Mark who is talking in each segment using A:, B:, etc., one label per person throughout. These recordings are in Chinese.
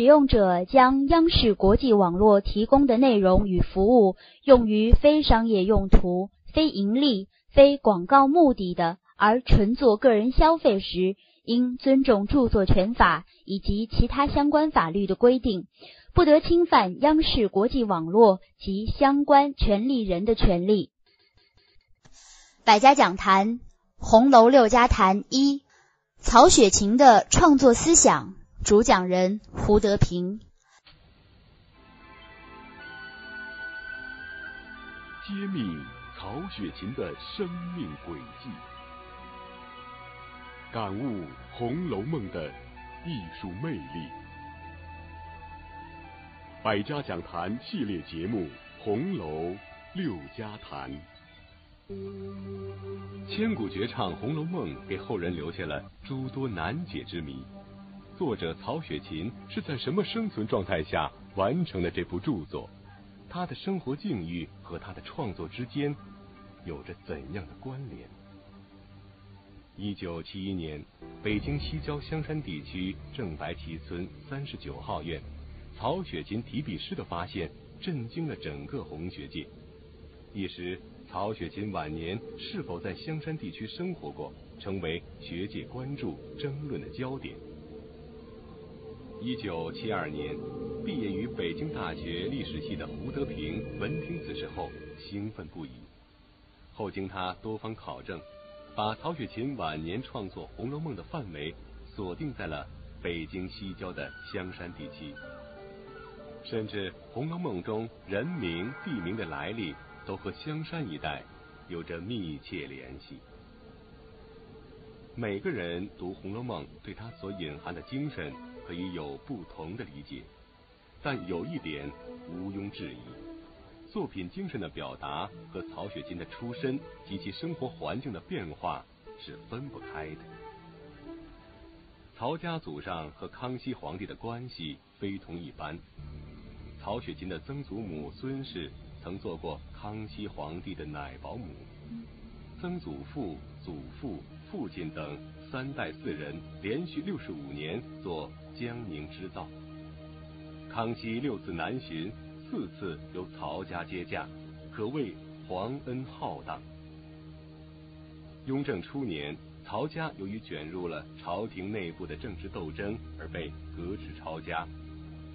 A: 使用者将央视国际网络提供的内容与服务用于非商业用途、非盈利、非广告目的的，而纯做个人消费时，应尊重著作权法以及其他相关法律的规定，不得侵犯央视国际网络及相关权利人的权利。百家讲坛《红楼六家谈》一，曹雪芹的创作思想。主讲人胡德平。
B: 揭秘曹雪芹的生命轨迹，感悟《红楼梦》的艺术魅力。百家讲坛系列节目《红楼六家谈》，
C: 千古绝唱《红楼梦》给后人留下了诸多难解之谜。作者曹雪芹是在什么生存状态下完成了这部著作？他的生活境遇和他的创作之间有着怎样的关联？一九七一年，北京西郊香山地区正白旗村三十九号院，曹雪芹提笔诗的发现震惊了整个红学界。一时，曹雪芹晚年是否在香山地区生活过，成为学界关注、争论的焦点。一九七二年，毕业于北京大学历史系的胡德平闻听此事后，兴奋不已。后经他多方考证，把曹雪芹晚年创作《红楼梦》的范围锁定在了北京西郊的香山地区，甚至《红楼梦》中人名、地名的来历都和香山一带有着密切联系。每个人读《红楼梦》，对他所隐含的精神。可以有不同的理解，但有一点毋庸置疑：作品精神的表达和曹雪芹的出身及其生活环境的变化是分不开的。曹家祖上和康熙皇帝的关系非同一般。曹雪芹的曾祖母孙氏曾做过康熙皇帝的奶保姆，曾祖父、祖父、父亲等三代四人连续六十五年做。江宁织造，康熙六次南巡，四次由曹家接驾，可谓皇恩浩荡。雍正初年，曹家由于卷入了朝廷内部的政治斗争而被革职抄家，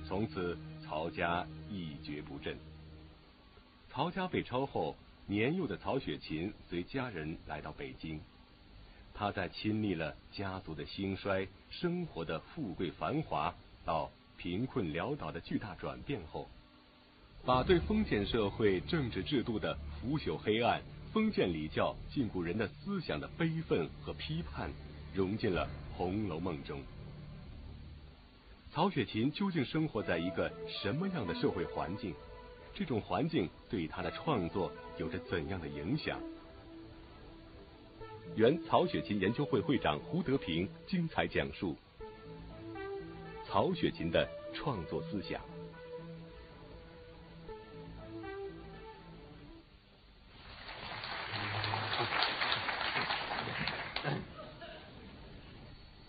C: 从此曹家一蹶不振。曹家被抄后，年幼的曹雪芹随家人来到北京。他在亲历了家族的兴衰、生活的富贵繁华到贫困潦倒的巨大转变后，把对封建社会政治制度的腐朽黑暗、封建礼教禁锢人的思想的悲愤和批判，融进了《红楼梦》中。曹雪芹究竟生活在一个什么样的社会环境？这种环境对他的创作有着怎样的影响？原曹雪芹研究会会长胡德平精彩讲述曹雪芹的创作思想。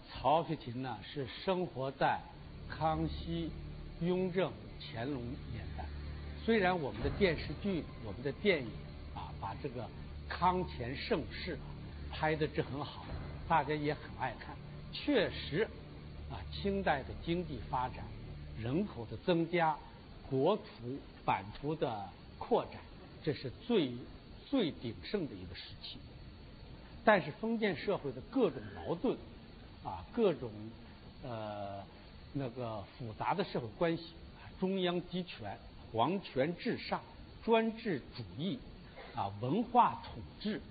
D: 曹雪芹呢是生活在康熙、雍正、乾隆年代。虽然我们的电视剧、我们的电影啊，把这个康乾盛世啊。拍的这很好，大家也很爱看。确实，啊，清代的经济发展、人口的增加、国土版图的扩展，这是最最鼎盛的一个时期。但是封建社会的各种矛盾，啊，各种呃那个复杂的社会关系，中央集权、皇权至上、专制主义，啊，文化统治。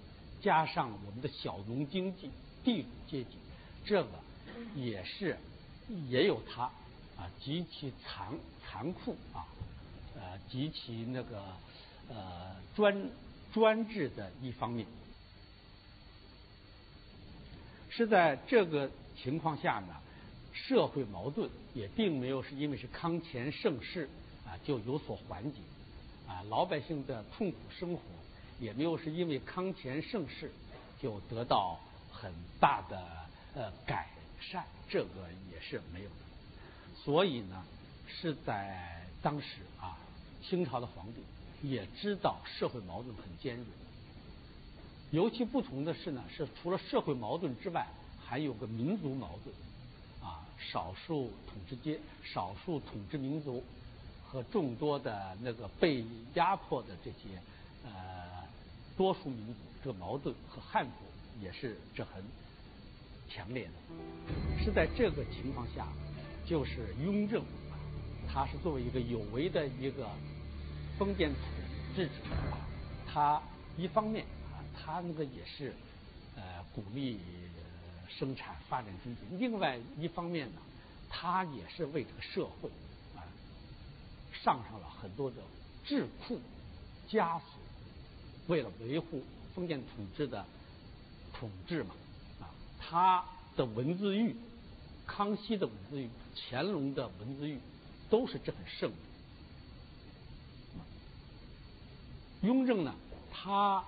D: 加上我们的小农经济、地主阶级，这个也是也有它啊极其残残酷啊呃极其那个呃专专制的一方面。是在这个情况下呢，社会矛盾也并没有是因为是康乾盛世啊就有所缓解啊，老百姓的痛苦生活。也没有是因为康乾盛世就得到很大的呃改善，这个也是没有的。所以呢，是在当时啊，清朝的皇帝也知道社会矛盾很尖锐。尤其不同的是呢，是除了社会矛盾之外，还有个民族矛盾啊，少数统治阶、少数统治民族和众多的那个被压迫的这些呃多数民族，这个矛盾和汉族也是这很强烈的。是在这个情况下，就是雍正，他是作为一个有为的一个封建统治者，他一方面啊。他那个也是，呃，鼓励生产发展经济。另外一方面呢，他也是为这个社会啊上上了很多的智库枷锁，为了维护封建统治的统治嘛啊，他的文字狱，康熙的文字狱，乾隆的文字狱，都是这很盛。雍正呢，他。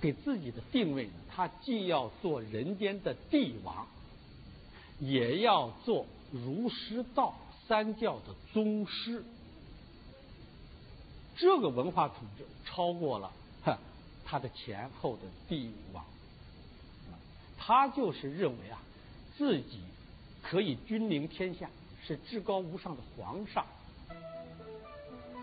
D: 给自己的定位呢，他既要做人间的帝王，也要做儒释道三教的宗师。这个文化统治超过了他的前后的帝王，他就是认为啊，自己可以君临天下，是至高无上的皇上。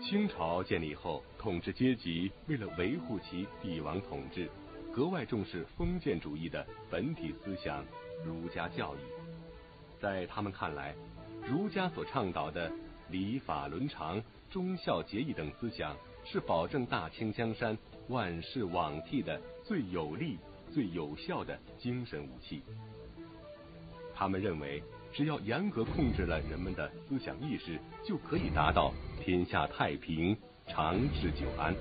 C: 清朝建立后，统治阶级为了维护其帝王统治，格外重视封建主义的本体思想——儒家教义。在他们看来，儒家所倡导的礼法伦常、忠孝节义等思想，是保证大清江山万世罔替的最有力、最有效的精神武器。他们认为。只要严格控制了人们的思想意识，就可以达到天下太平、长治久安。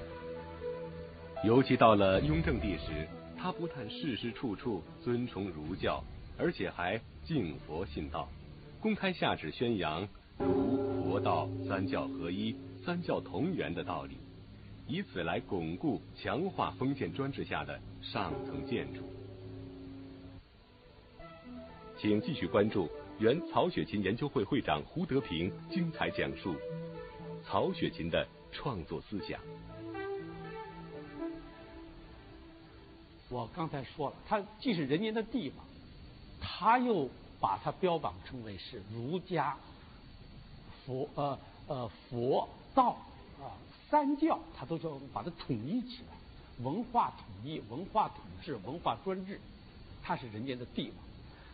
C: 尤其到了雍正帝时，他不但事事处处尊崇儒教，而且还敬佛信道，公开下旨宣扬儒佛道三教合一、三教同源的道理，以此来巩固、强化封建专制下的上层建筑。请继续关注。原曹雪芹研究会会长胡德平精彩讲述曹雪芹的创作思想。
D: 我刚才说了，他既是人间的帝王，他又把他标榜成为是儒家、佛呃呃佛道啊三教，他都叫把它统一起来，文化统一、文化统治、文化专制，他是人间的帝王。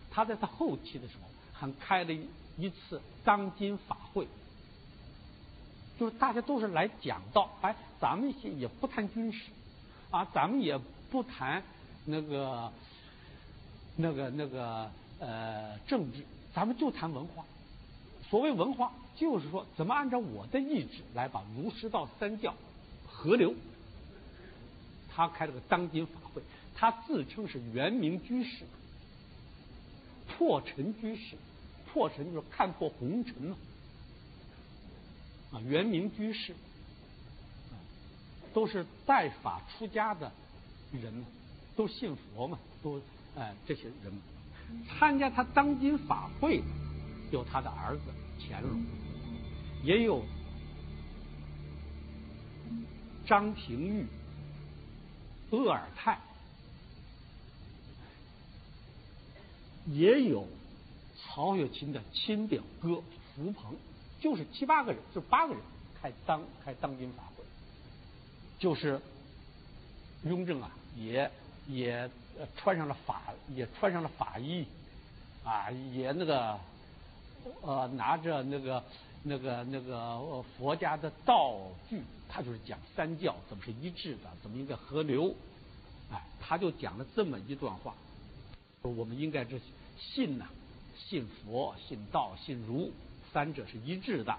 D: 他在他后期的时候。还开了一次当今法会，就是大家都是来讲道，哎，咱们也也不谈军事，啊，咱们也不谈那个那个那个呃政治，咱们就谈文化。所谓文化，就是说怎么按照我的意志来把儒释道三教合流。他开了个当今法会，他自称是元明居士，破尘居士。破尘就是看破红尘嘛，啊，元明居士，都是代法出家的人嘛，都信佛嘛，都哎这些人参加他当今法会的，有他的儿子乾隆，也有张廷玉、鄂尔泰，也有。曹雪芹的亲表哥福鹏，就是七八个人，就八个人开当开当今法会，就是雍正啊，也也穿上了法，也穿上了法衣，啊，也那个呃拿着那个那个那个佛家的道具，他就是讲三教怎么是一致的，怎么应该合流，哎，他就讲了这么一段话，说我们应该这信呐。信佛、信道、信儒，三者是一致的。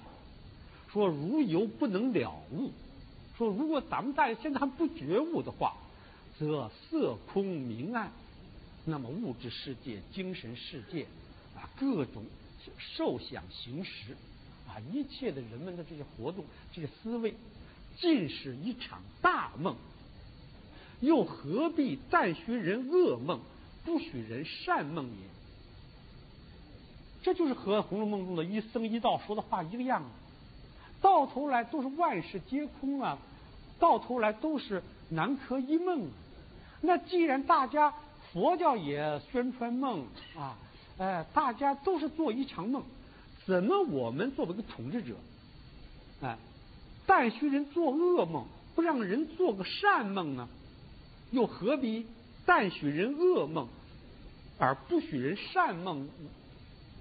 D: 说如犹不能了悟，说如果咱们大家现在还不觉悟的话，则色空明暗，那么物质世界、精神世界啊，各种受想行识啊，一切的人们的这些活动、这些思维，尽是一场大梦。又何必但许人噩梦，不许人善梦也？这就是和《红楼梦》中的一僧一道说的话一个样，到头来都是万事皆空啊，到头来都是南柯一梦。那既然大家佛教也宣传梦啊，哎，大家都是做一场梦，怎么我们作为一个统治者，哎，但许人做噩梦，不让人做个善梦呢？又何必但许人噩梦，而不许人善梦？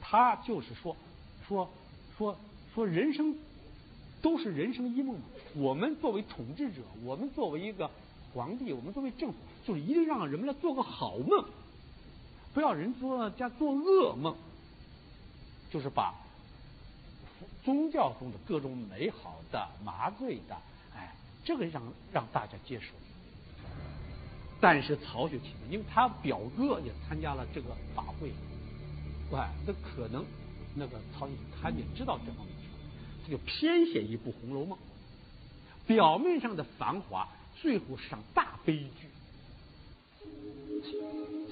D: 他就是说，说说说人生都是人生一梦嘛。我们作为统治者，我们作为一个皇帝，我们作为政府，就是一定让人们来做个好梦，不要人做家做噩梦，就是把宗教中的各种美好的、麻醉的，哎，这个让让大家接受。但是曹雪芹，因为他表哥也参加了这个法会。哎，那可能那个曹雪芹他也知道这方面，他就偏写一部《红楼梦》，表面上的繁华，最后上大悲剧。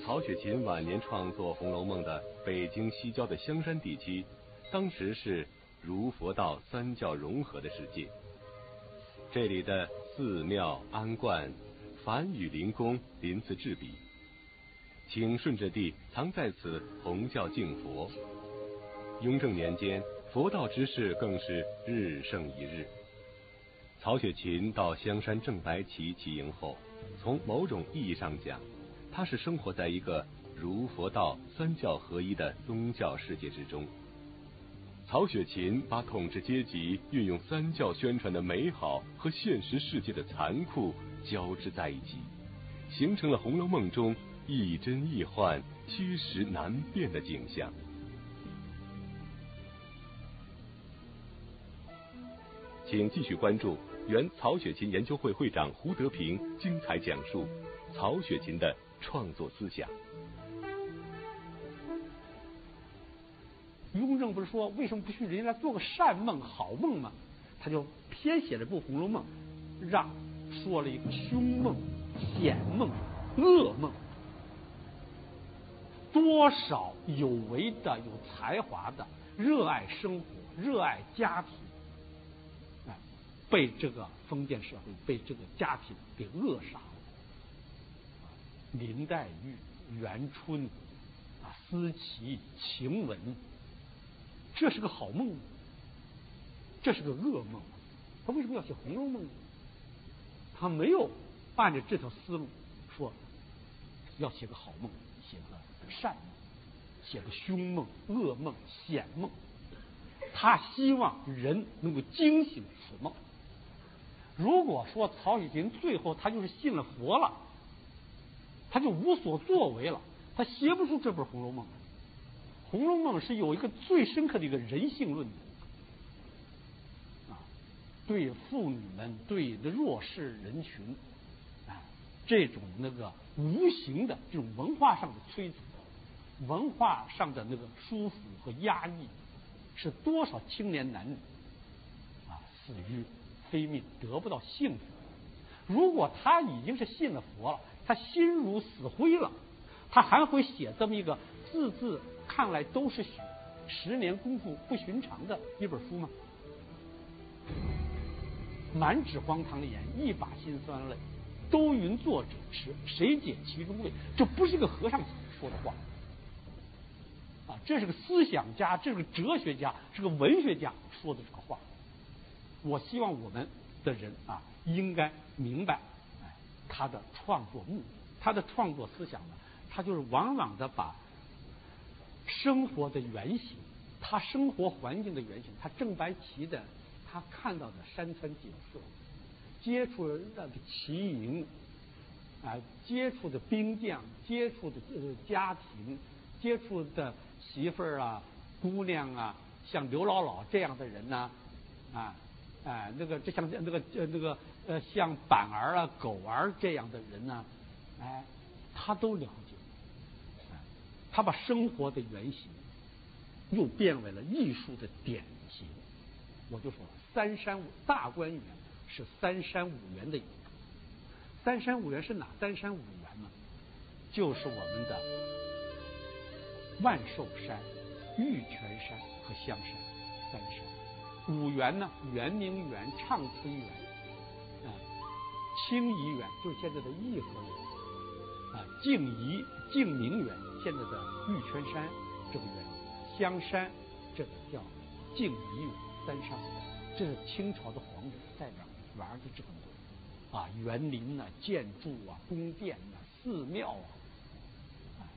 C: 曹雪芹晚年创作《红楼梦》的北京西郊的香山地区，当时是儒佛道三教融合的世界，这里的寺庙庵观，梵语灵宫鳞次栉比。请顺着地藏在此弘教敬佛。雍正年间，佛道之事更是日盛一日。曹雪芹到香山正白旗起营后，从某种意义上讲，他是生活在一个儒佛道三教合一的宗教世界之中。曹雪芹把统治阶级运用三教宣传的美好和现实世界的残酷交织在一起，形成了《红楼梦》中。亦真亦幻、虚实难辨的景象。请继续关注原曹雪芹研究会会长胡德平精彩讲述曹雪芹的创作思想。
D: 雍正不是说为什么不去人家做个善梦、好梦吗？他就偏写了部《红楼梦》，让说了一个凶梦、险梦、噩梦。多少有为的、有才华的、热爱生活、热爱家庭，哎，被这个封建社会、被这个家庭给扼杀了。林黛玉、元春、啊，思琪、晴雯，这是个好梦，这是个噩梦。他为什么要写《红楼梦》呢？他没有按着这条思路说要写个好梦，写个。善梦，写个凶梦、噩梦、险梦，他希望人能够惊醒此梦。如果说曹雪芹最后他就是信了佛了，他就无所作为了，他写不出这本《红楼梦》。《红楼梦》是有一个最深刻的一个人性论的啊，对妇女们、对弱势人群啊，这种那个无形的这种文化上的摧残。文化上的那个束缚和压抑，是多少青年男女啊死于非命，得不到幸福。如果他已经是信了佛了，他心如死灰了，他还会写这么一个字字看来都是血，十年功夫不寻常的一本书吗？满纸荒唐言，一把辛酸泪，都云作者痴，谁解其中味？这不是一个和尚说的话。啊，这是个思想家，这是个哲学家，是个文学家说的这个话。我希望我们的人啊，应该明白，他的创作目的，他的创作思想呢，他就是往往的把生活的原型，他生活环境的原型，他正白旗的，他看到的山川景色，接触的旗营，啊，接触的兵将，接触的呃家庭，接触的。媳妇儿啊，姑娘啊，像刘姥姥这样的人呢，啊，哎，那个这像那个呃那个呃像板儿啊、狗儿这样的人呢，哎，他都了解，他把生活的原型又变为了艺术的典型。我就说，三山五大观园是三山五园的，三山五园是哪三山五园呢？就是我们的。万寿山、玉泉山和香山三山。五园呢，圆明园、畅春园，啊，清怡园就是现在的颐和园，啊，静怡、静明园现在的玉泉山这个园，香山这个叫静怡园，三山这是清朝的皇帝在这玩的这么多，啊，园林呐、建筑啊、宫殿呐、寺庙啊，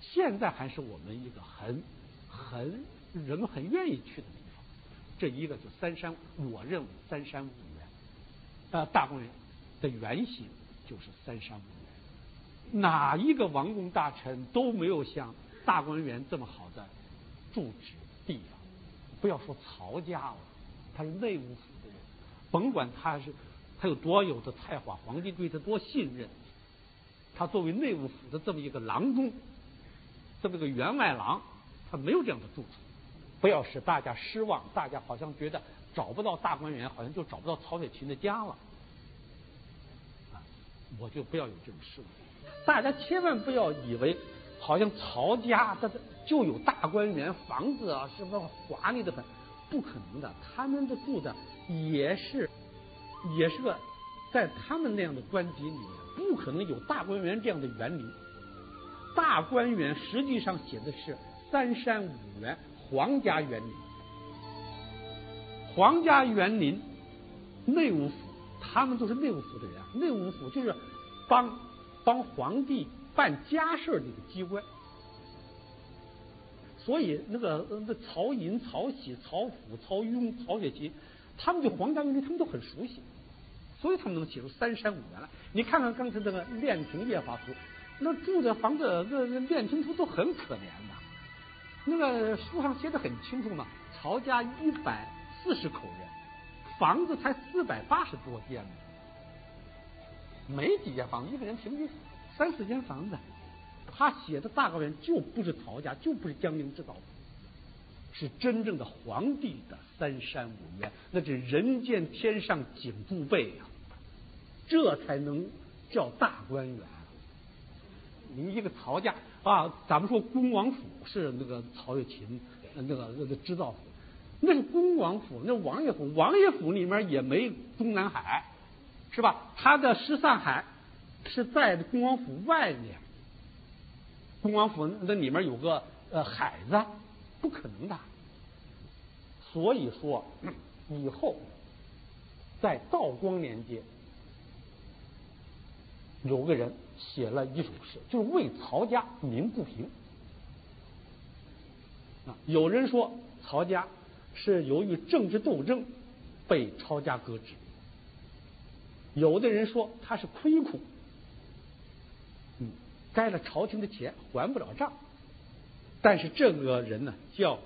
D: 现在还是我们一个很很人们很愿意去的地方。这一个就三山，我认为三山五园，呃，大观园的原型就是三山五园。哪一个王公大臣都没有像大观园这么好的住址地方。不要说曹家了，他是内务府的人，甭管他是他有多有的才华，皇帝对他多信任，他作为内务府的这么一个郎中，这么一个员外郎，他没有这样的住处。不要使大家失望，大家好像觉得找不到大观园，好像就找不到曹雪芹的家了。我就不要有这种失望。大家千万不要以为，好像曹家他就有大观园房子啊，什么华丽的很，不可能的。他们的住的也是，也是个在他们那样的官邸里面，不可能有大观园这样的园林。大观园实际上写的是三山五园。皇家园林，皇家园林，内务府，他们都是内务府的人。内务府就是帮帮皇帝办家事的一个机关。所以那个那曹寅、曹玺、曹府、曹雍、曹雪芹，他们对皇家园林他们都很熟悉，所以他们能写出三山五园来。你看看刚才那个练亭夜华图，那住的房子那那练亭图都很可怜的。那个书上写的很清楚嘛，曹家一百四十口人，房子才四百八十多间呢，没几间房子，一个人平均三四间房子。他写的大观园就不是曹家，就不是江宁织造，是真正的皇帝的三山五园，那是人间天上景不备呀，这才能叫大观园。你一个曹家。啊，咱们说恭王府是那个曹雪芹那个那个织造府，那是恭王府，那王爷府，王爷府里面也没中南海，是吧？他的十三海是在恭王府外面，恭王府那里面有个呃海子，不可能的。所以说以后在道光年间，有个人。写了一首诗，就是为曹家鸣不平。啊，有人说曹家是由于政治斗争被抄家革职，有的人说他是亏空，嗯，该了朝廷的钱还不了账。但是这个人呢，叫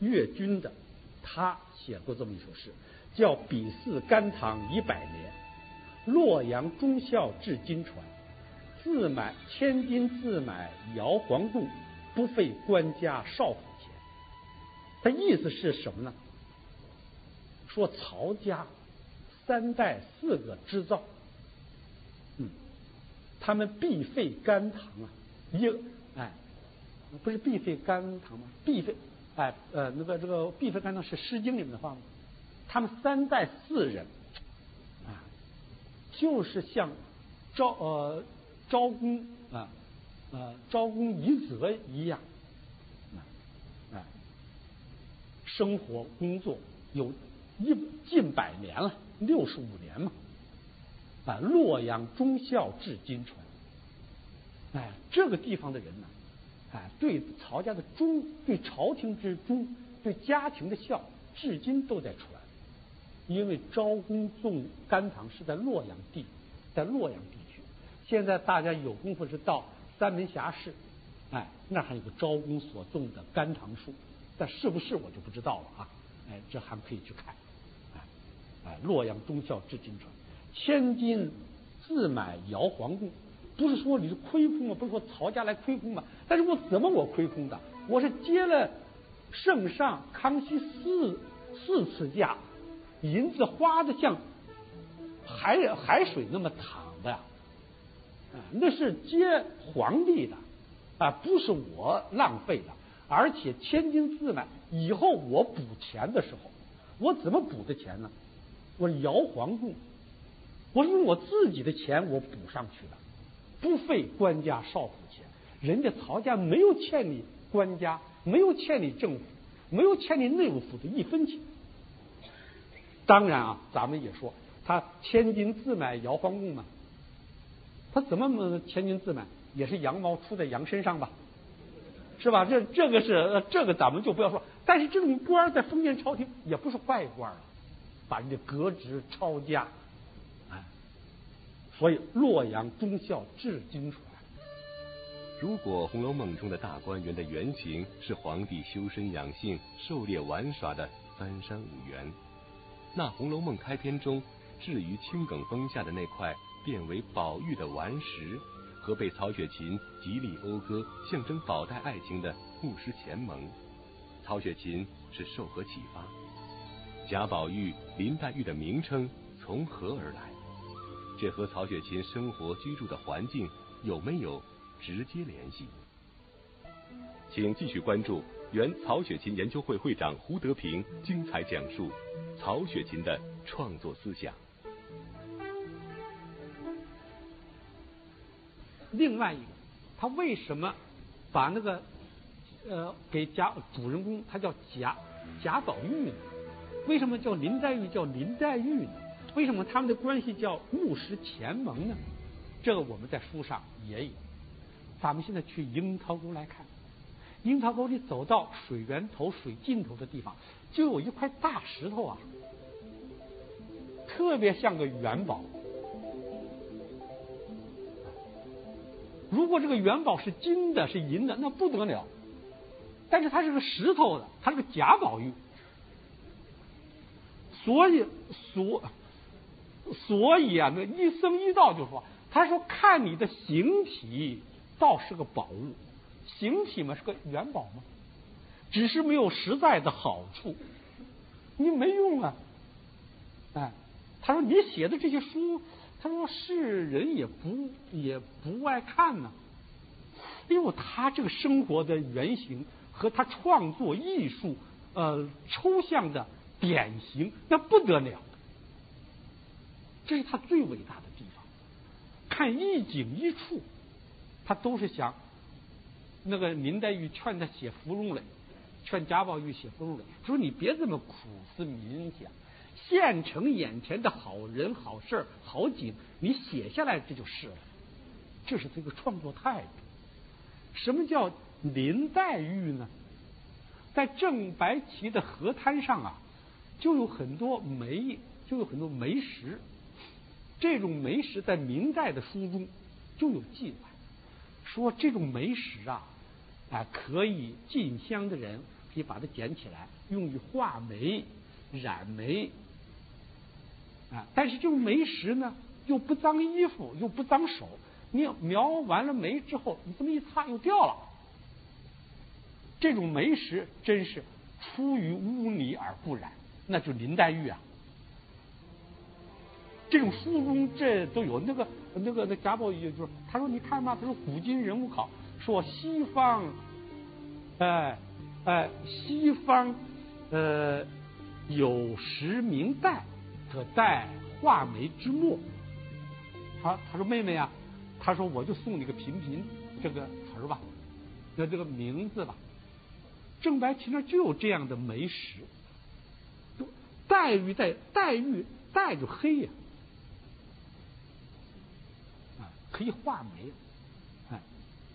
D: 岳军的，他写过这么一首诗，叫“比似甘棠一百年，洛阳忠孝至今传”。自买千金，自买摇黄渡，不费官家少府。他意思是什么呢？说曹家三代四个织造，嗯，他们必废甘棠啊，一哎，不是必废甘棠吗？必废哎呃那个这个必废甘棠是《诗经》里面的话吗？他们三代四人啊，就是像招呃。招工啊，呃，招工一泽一样，啊，生活工作有一近百年了，六十五年嘛，啊，洛阳忠孝至今传，哎，这个地方的人呢，哎，对曹家的忠，对朝廷之忠，对家庭的孝，至今都在传，因为招工种甘棠是在洛阳地，在洛阳地区。现在大家有功夫是到三门峡市，哎，那还有个招工所种的甘棠树，但是不是我就不知道了啊，哎，这还可以去看，哎，哎，洛阳忠孝至今传，千金自买摇黄宫，不是说你是亏空吗？不是说曹家来亏空吗？但是我怎么我亏空的？我是接了圣上康熙四四次驾，银子花的像海海水那么淌的。啊，那是接皇帝的，啊，不是我浪费的，而且千金自买，以后我补钱的时候，我怎么补的钱呢？我摇黄贡，我是用我自己的钱我补上去的，不费官家少府钱。人家曹家没有欠你官家，没有欠你政府，没有欠你内务府的一分钱。当然啊，咱们也说他千金自买摇黄贡嘛，他怎么千金自买？也是羊毛出在羊身上吧，是吧？这这个是这个咱们就不要说。但是这种官在封建朝廷也不是坏官把人家革职抄家，哎，所以洛阳忠孝至今传。
C: 如果《红楼梦》中的大观园的原型是皇帝修身养性、狩猎玩耍的三山五园。那《红楼梦》开篇中置于青埂峰下的那块变为宝玉的顽石，和被曹雪芹极力讴歌、象征宝黛爱情的牧师前盟，曹雪芹是受何启发？贾宝玉、林黛玉的名称从何而来？这和曹雪芹生活居住的环境有没有直接联系？请继续关注。原曹雪芹研究会会长胡德平精彩讲述曹雪芹的创作思想。
D: 另外一个，他为什么把那个呃给贾主人公他叫贾贾宝玉呢？为什么叫林黛玉叫林黛玉呢？为什么他们的关系叫木石前盟呢？这个我们在书上也有。咱们现在去樱桃沟来看。樱桃沟里走到水源头、水尽头的地方，就有一块大石头啊，特别像个元宝。如果这个元宝是金的、是银的，那不得了。但是它是个石头的，它是个假宝玉，所以所所以啊，那一僧一道就说，他说看你的形体，倒是个宝物。形体嘛是个元宝嘛，只是没有实在的好处，你没用啊！哎，他说你写的这些书，他说世人也不也不爱看呢。因为他这个生活的原型和他创作艺术呃抽象的典型，那不得了，这是他最伟大的地方。看一景一处，他都是想。那个林黛玉劝他写芙蓉来，劝贾宝玉写芙蓉来，说你别这么苦思冥想，现成眼前的好人好事好景，你写下来这就是了。这是这个创作态度。什么叫林黛玉呢？在正白旗的河滩上啊，就有很多煤，就有很多煤石。这种煤石在明代的书中就有记载。说这种煤石啊，啊，可以进香的人可以把它捡起来，用于画梅、染梅，啊，但是这种煤石呢，又不脏衣服，又不脏手，你描完了眉之后，你这么一擦又掉了。这种煤石真是出于污泥而不染，那就林黛玉啊。这种书中这都有，那个那个那贾宝玉就是他说你看嘛，他说古今人物考说西方，哎哎西方呃有时明代可代画眉之墨，他他说妹妹啊，他说我就送你个频频这个词儿吧，那这个名字吧，郑白旗那就有这样的眉石，黛玉在黛玉黛就黑呀。可以画眉，哎，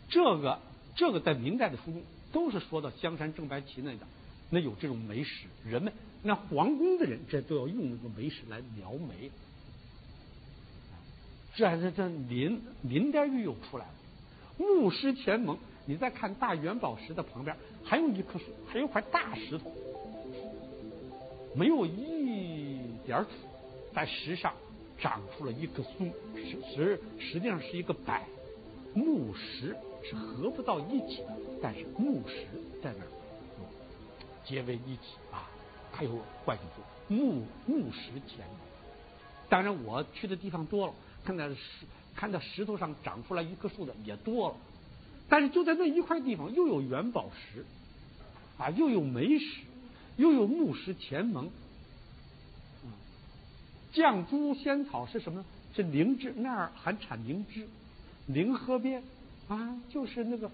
D: 这个这个在明代的书中都是说到香山正白旗那的，那有这种眉石，人们那皇宫的人这都要用那个眉石来描眉，这还是这林林黛玉又出来了，木石前盟，你再看大元宝石的旁边还有一棵树，还有块大石头，没有一点土，在石上。长出了一棵松，实实实际上是一个柏，木石是合不到一起的，但是木石在那儿结为一体啊，还有关系作用。木木石前，当然我去的地方多了，看到石看到石头上长出来一棵树的也多了，但是就在那一块地方又有元宝石，啊，又有梅石，又有木石前盟。绛珠仙草是什么？是灵芝，那儿还产灵芝。灵河边啊，就是那个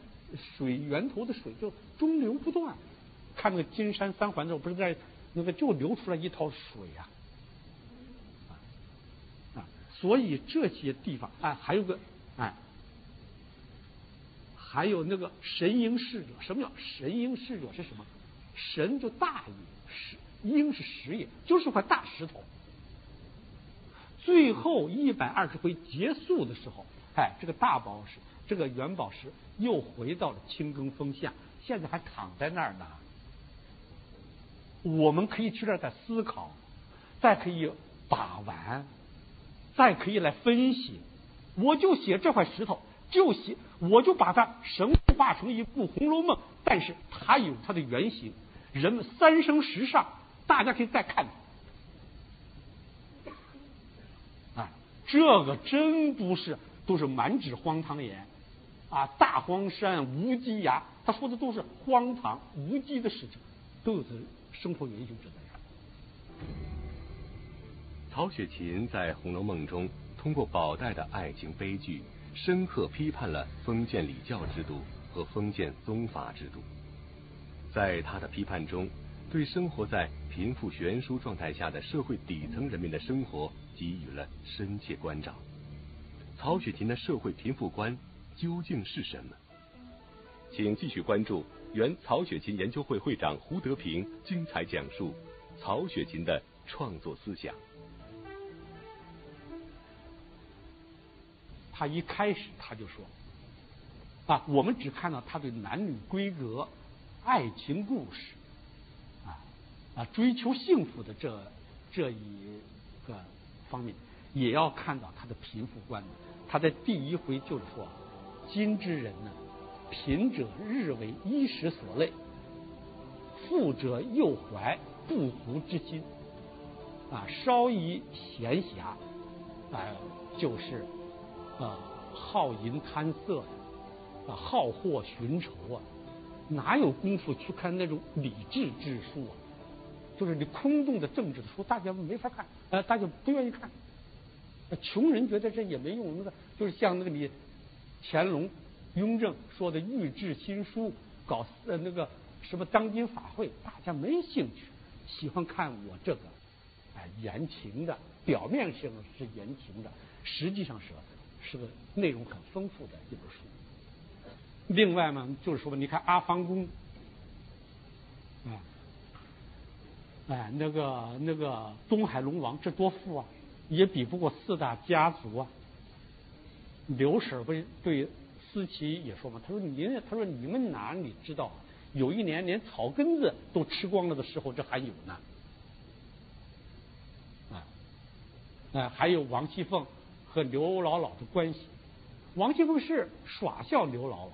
D: 水源头的水就中流不断。看那个金山三环的时候，不是在那个就流出来一套水呀。啊，所以这些地方啊，还有个哎，还有那个神瑛侍者。什么叫神瑛侍者？是什么？神就大也，石瑛是石也，就是块大石头。最后一百二十回结束的时候，哎，这个大宝石，这个元宝石又回到了青埂峰下，现在还躺在那儿呢。我们可以去那儿再思考，再可以把玩，再可以来分析。我就写这块石头，就写，我就把它神化成一部《红楼梦》，但是它有它的原型。人们三生石上，大家可以再看。这个真不是，都是满纸荒唐言啊！大荒山无稽崖，他说的都是荒唐无稽的事情，都有责任生活原型在。
C: 曹雪芹在《红楼梦》中通过宝黛的爱情悲剧，深刻批判了封建礼教制度和封建宗法制度。在他的批判中，对生活在贫富悬殊状态下的社会底层人民的生活。给予了深切关照。曹雪芹的社会贫富观究竟是什么？请继续关注原曹雪芹研究会会长胡德平精彩讲述曹雪芹的创作思想。
D: 他一开始他就说：“啊，我们只看到他对男女闺阁、爱情故事，啊啊，追求幸福的这这一个。”方面也要看到他的贫富观。他在第一回就是说：“今之人呢，贫者日为衣食所累，富者又怀不足之心。啊，稍一闲暇，啊，就是啊，好淫贪色，啊，好货寻仇啊，哪有功夫去看那种理智之书啊？”就是你空洞的政治的书，大家没法看，呃，大家不愿意看。穷人觉得这也没用，那个就是像那个你乾隆、雍正说的御制新书，搞呃那个什么当今法会，大家没兴趣，喜欢看我这个，哎，言情的，表面上是言情的，实际上是是个内容很丰富的一本书。另外嘛，就是说，你看阿房宫，啊。哎，那个那个东海龙王这多富啊，也比不过四大家族啊。刘婶不是对思琪也说嘛，他说您，他说你们哪里知道，有一年连草根子都吃光了的时候，这还有呢。啊，啊，还有王熙凤和刘姥姥的关系，王熙凤是耍笑刘姥姥，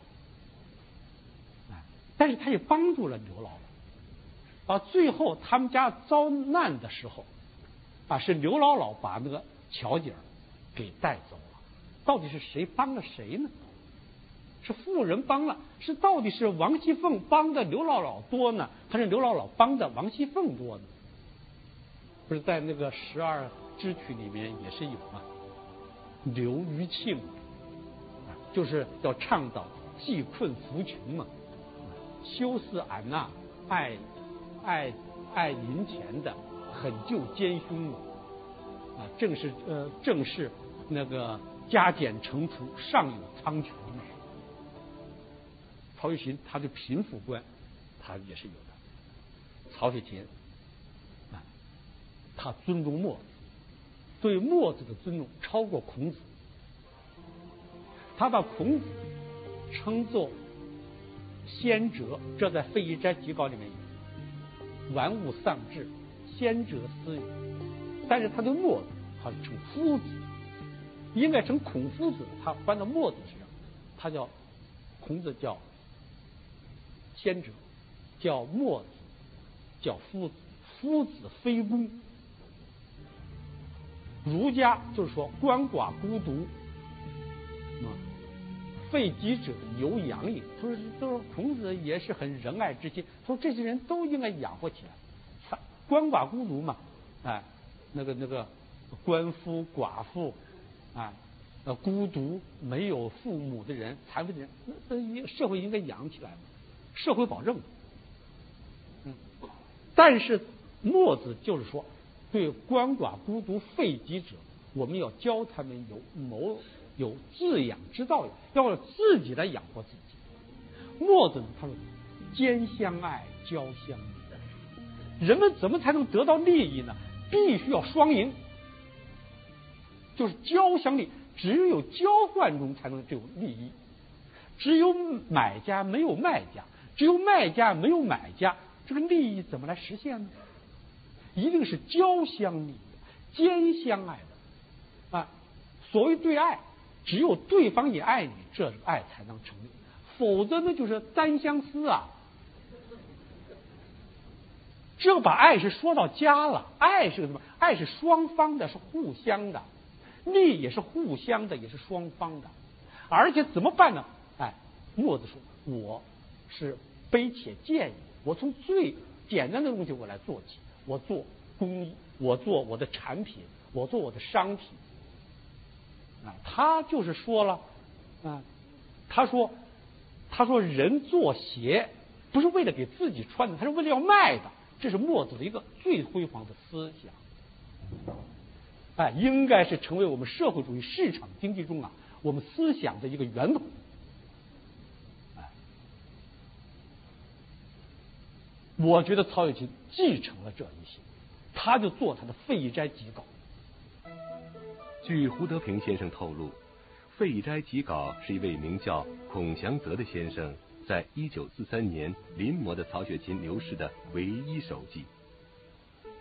D: 啊，但是他也帮助了刘姥姥。啊，最后他们家遭难的时候，啊，是刘姥姥把那个巧姐给带走了。到底是谁帮了谁呢？是富人帮了，是到底是王熙凤帮的刘姥姥多呢，还是刘姥姥帮的王熙凤多呢？不是在那个十二支曲里面也是有吗？刘余庆，就是要倡导济困扶穷嘛，修斯俺那爱。爱爱银钱的狠救奸凶啊，正是呃正是那个加减乘除上有苍穹。曹雪芹他的贫富观他也是有的。曹雪芹啊，他尊重墨子，对墨子的尊重超过孔子。他把孔子称作先哲，这在《废遗斋集稿》里面有。玩物丧志，先哲思语。但是他对墨子，他称夫子，应该称孔夫子。他搬到墨子身上，他叫孔子叫先者，叫墨子叫夫子。夫子非公，儒家就是说鳏寡孤独，啊，废己者有养也。他说，都说孔子也是很仁爱之心，说这些人都应该养活起来。鳏寡孤独嘛，哎，那个那个官夫寡妇，啊，呃，孤独没有父母的人，残废的人，那那社会应该养起来嘛，社会保证。嗯，但是墨子就是说，对鳏寡孤独废疾者，我们要教他们有谋。有自养之道，要自己来养活自己。墨子呢，他说：“兼相爱，交相利。人们怎么才能得到利益呢？必须要双赢，就是交相利。只有交换中才能有利益。只有买家没有卖家，只有卖家没有买家，这个利益怎么来实现呢？一定是交相利，兼相爱的啊。所谓对爱。”只有对方也爱你，这爱才能成立，否则呢就是单相思啊。这把爱是说到家了，爱是个什么？爱是双方的，是互相的，利也是互相的，也是双方的。而且怎么办呢？哎，墨子说，我是卑且贱矣，我从最简单的东西我来做起，我做工艺，我做我的产品，我做我的商品。啊他就是说了，啊，他说，他说人做鞋不是为了给自己穿的，他是为了要卖的。这是墨子的一个最辉煌的思想，哎，应该是成为我们社会主义市场经济中啊，我们思想的一个源头。我觉得曹雪芹继承了这一些，他就做他的《废斋集稿》。
C: 据胡德平先生透露，《废斋集稿》是一位名叫孔祥泽的先生在一九四三年临摹的曹雪芹流逝的唯一手记。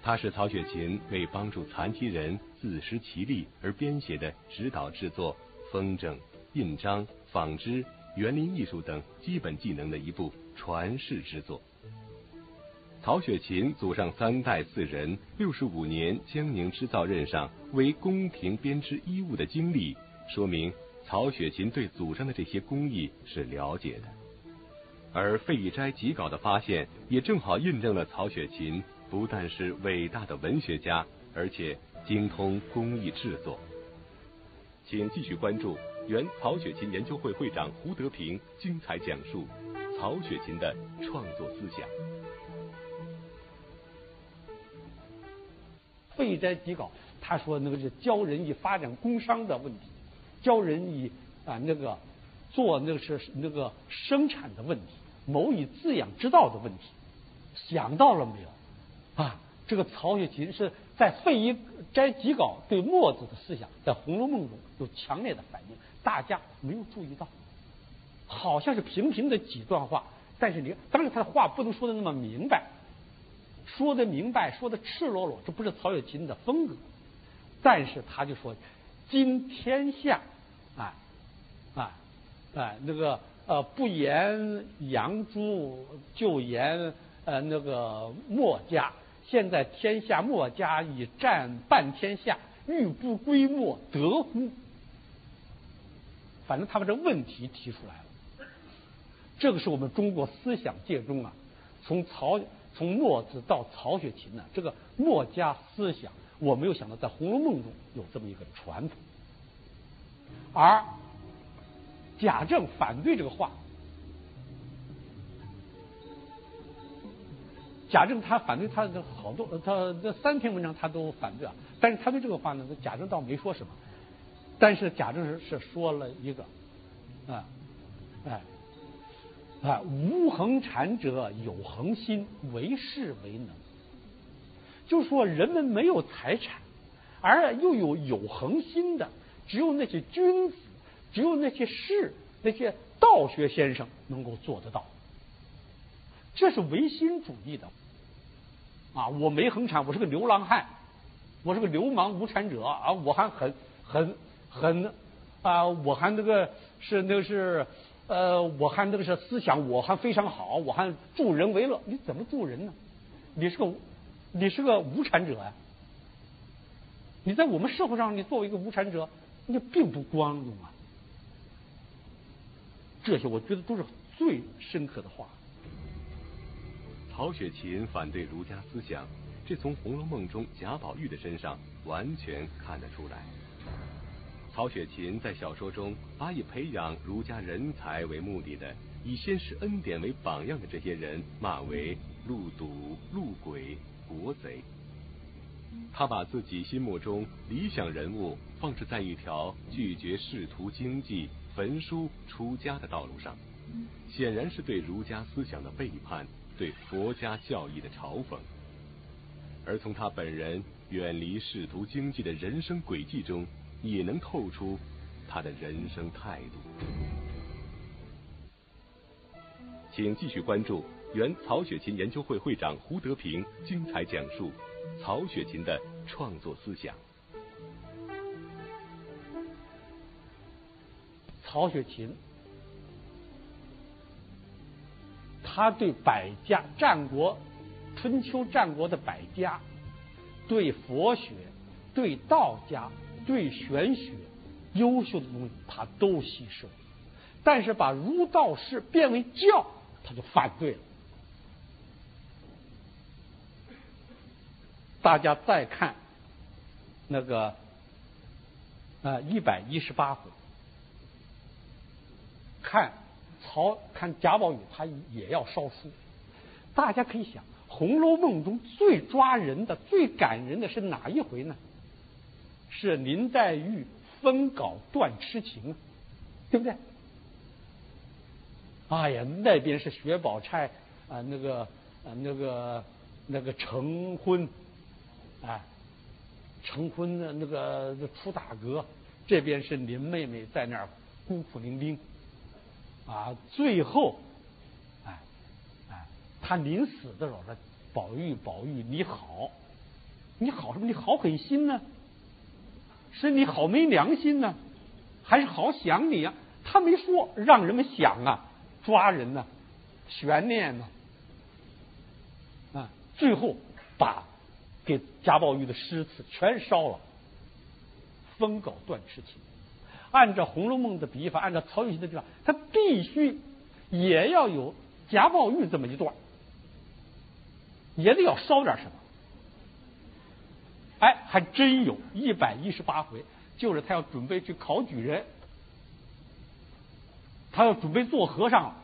C: 它是曹雪芹为帮助残疾人自食其力而编写的指导制作风筝、印章、纺织、园林艺术等基本技能的一部传世之作。曹雪芹祖上三代四人，六十五年江宁织造任上为宫廷编织衣物的经历，说明曹雪芹对祖上的这些工艺是了解的。而废斋集稿的发现，也正好印证了曹雪芹不但是伟大的文学家，而且精通工艺制作。请继续关注原曹雪芹研究会会长胡德平精彩讲述曹雪芹的创作思想。
D: 废斋集稿，他说那个是教人以发展工商的问题，教人以啊那个做那个是那个生产的问题，谋以自养之道的问题，想到了没有？啊，这个曹雪芹是在废一斋集稿对墨子的思想在《红楼梦》中有强烈的反应，大家没有注意到，好像是平平的几段话，但是你当然他的话不能说的那么明白。说的明白，说的赤裸裸，这不是曹雪芹的风格。但是他就说：“今天下，啊啊啊，那个呃，不言杨朱，就言呃那个墨家。现在天下墨家已占半天下，欲不归墨，得乎？反正他把这问题提出来了。这个是我们中国思想界中啊，从曹。”从墨子到曹雪芹呢，这个墨家思想，我没有想到在《红楼梦》中有这么一个传统。而贾政反对这个话，贾政他反对他的好多，他这三篇文章他都反对啊。但是他对这个话呢，贾政倒没说什么。但是贾政是是说了一个，啊，哎。啊，无恒产者有恒心，为士为能。就是说人们没有财产，而又有有恒心的，只有那些君子，只有那些士，那些道学先生能够做得到。这是唯心主义的。啊，我没恒产，我是个流浪汉，我是个流氓无产者啊，我还很很很啊，我还那个是那个是。呃，我还那个是思想，我还非常好，我还助人为乐。你怎么助人呢？你是个你是个无产者呀！你在我们社会上，你作为一个无产者，你并不光荣啊！这些我觉得都是最深刻的话。
C: 曹雪芹反对儒家思想，这从《红楼梦》中贾宝玉的身上完全看得出来。曹雪芹在小说中把以培养儒家人才为目的的、以先师恩典为榜样的这些人骂为路赌、路鬼、国贼。他把自己心目中理想人物放置在一条拒绝仕途经济、焚书出家的道路上，显然是对儒家思想的背叛。对佛家教义的嘲讽，而从他本人远离仕途经济的人生轨迹中，也能透出他的人生态度。请继续关注原曹雪芹研究会会长胡德平精彩讲述曹雪芹的创作思想。
D: 曹雪芹。他对百家战国、春秋战国的百家，对佛学、对道家、对玄学，优秀的东西他都吸收，但是把儒道释变为教，他就反对了。大家再看那个啊一百一十八回，看。曹看贾宝玉，他也要烧书。大家可以想，《红楼梦》中最抓人的、最感人的是哪一回呢？是林黛玉分稿断痴情，对不对？哎呀，那边是薛宝钗啊，那个啊，那个那个成婚，哎，成婚的那个出大阁，这边是林妹妹在那儿孤苦伶仃。啊，最后，哎，哎，他临死的时候说：“宝玉，宝玉，你好，你好什么？你好狠心呢？是你好没良心呢？还是好想你啊？”他没说，让人们想啊，抓人呢，悬念呢，啊，最后把给贾宝玉的诗词全烧了，封稿断痴情。按照《红楼梦》的笔法，按照曹雪芹的笔法，他必须也要有贾宝玉这么一段，也得要烧点什么。哎，还真有一百一十八回，就是他要准备去考举人，他要准备做和尚了。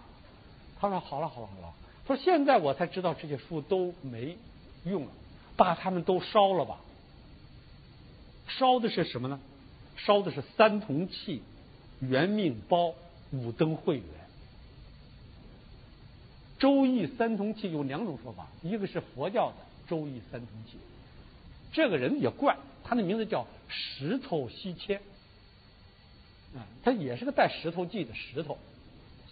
D: 他说：“好了，好了，好了。”他说：“现在我才知道这些书都没用了，把他们都烧了吧。烧的是什么呢？”烧的是三同契、元命包、五灯会元。周易三同契有两种说法，一个是佛教的周易三同契，这个人也怪，他的名字叫石头西迁，啊，他也是个带石头记的石头，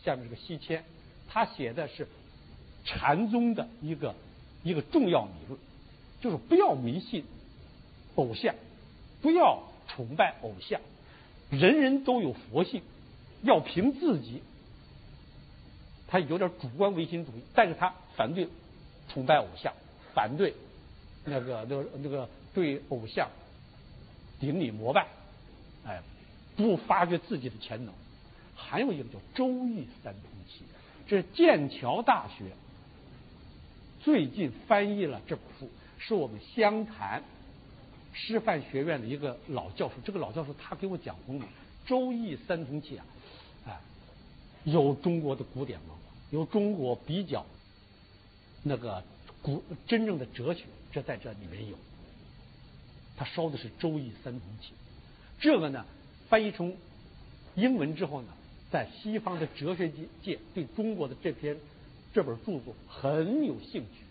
D: 下面是个西迁，他写的是禅宗的一个一个重要理论，就是不要迷信偶像，不要。崇拜偶像，人人都有佛性，要凭自己。他有点主观唯心主义，但是他反对崇拜偶像，反对那个那个那个对偶像顶礼膜拜，哎，不发掘自己的潜能。还有一个叫《周易三通气》，这是剑桥大学最近翻译了这本书，是我们湘潭。师范学院的一个老教授，这个老教授他给我讲通了《周易三通气》啊，哎，有中国的古典文化，有中国比较那个古真正的哲学，这在这里面有。他烧的是《周易三通气》，这个呢翻译成英文之后呢，在西方的哲学界界对中国的这篇这本著作很有兴趣。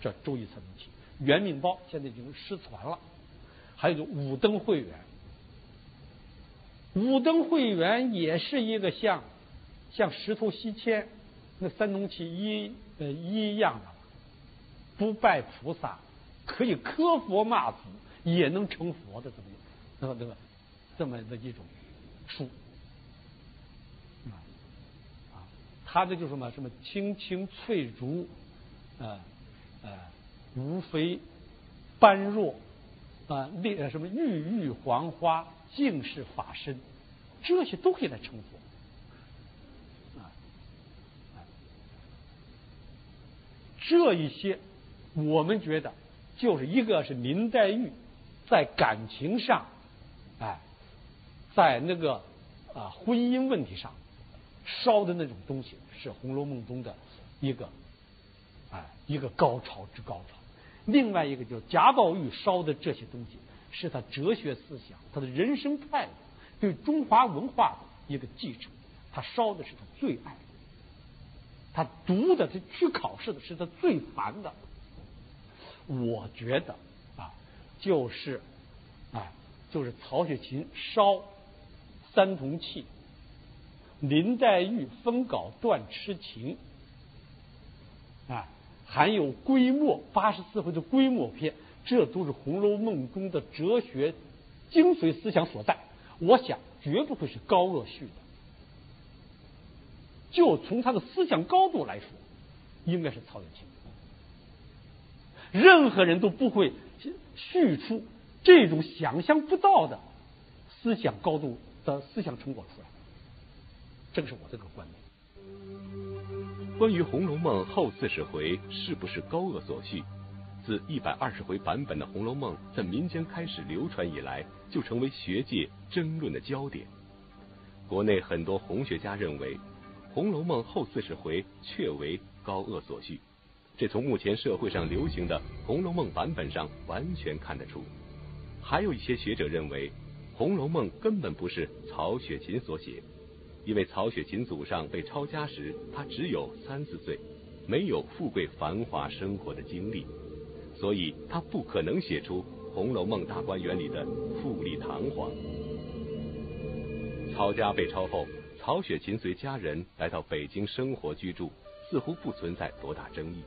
D: 这《周易三通气》。元命包现在已经失传了，还有个五灯会员，五灯会员也是一个像像石头西迁那三通气一呃一样的，不拜菩萨，可以磕佛骂佛，也能成佛的这么，这么这么这么的一种书。啊，他的就是什么什么青青翠竹，呃呃，无非般若，啊、那什么郁郁黄花，净是法身，这些都可以来成佛。这一些我们觉得就是一个是林黛玉在感情上，哎，在那个啊婚姻问题上烧的那种东西，是《红楼梦》中的一个哎一个高潮之高潮。另外一个就是贾宝玉烧的这些东西，是他哲学思想、他的人生态度、对中华文化的一个继承。他烧的是他最爱的，他读的、他去考试的是他最烦的。我觉得啊，就是啊，就是曹雪芹烧三铜器，林黛玉分稿断痴情啊。还有归末八十四回的归末篇，这都是《红楼梦》中的哲学精髓思想所在。我想绝不会是高鹗续的。就从他的思想高度来说，应该是曹雪芹。任何人都不会叙出这种想象不到的思想高度的思想成果出来。这个是我这个观点。
C: 关于《红楼梦》后四十回是不是高鹗所续，自一百二十回版本的《红楼梦》在民间开始流传以来，就成为学界争论的焦点。国内很多红学家认为，《红楼梦》后四十回确为高鹗所续，这从目前社会上流行的《红楼梦》版本上完全看得出。还有一些学者认为，《红楼梦》根本不是曹雪芹所写。因为曹雪芹祖上被抄家时，他只有三四岁，没有富贵繁华生活的经历，所以他不可能写出《红楼梦》大观园里的富丽堂皇。曹家被抄后，曹雪芹随家人来到北京生活居住，似乎不存在多大争议。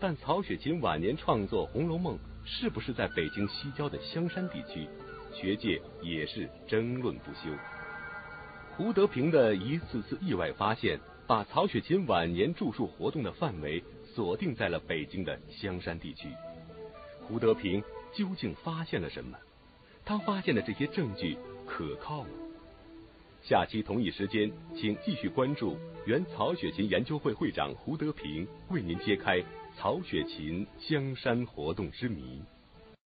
C: 但曹雪芹晚年创作《红楼梦》，是不是在北京西郊的香山地区，学界也是争论不休。胡德平的一次次意外发现，把曹雪芹晚年著述活动的范围锁定在了北京的香山地区。胡德平究竟发现了什么？他发现的这些证据可靠吗？下期同一时间，请继续关注原曹雪芹研究会会长胡德平为您揭开曹雪芹香山活动之谜。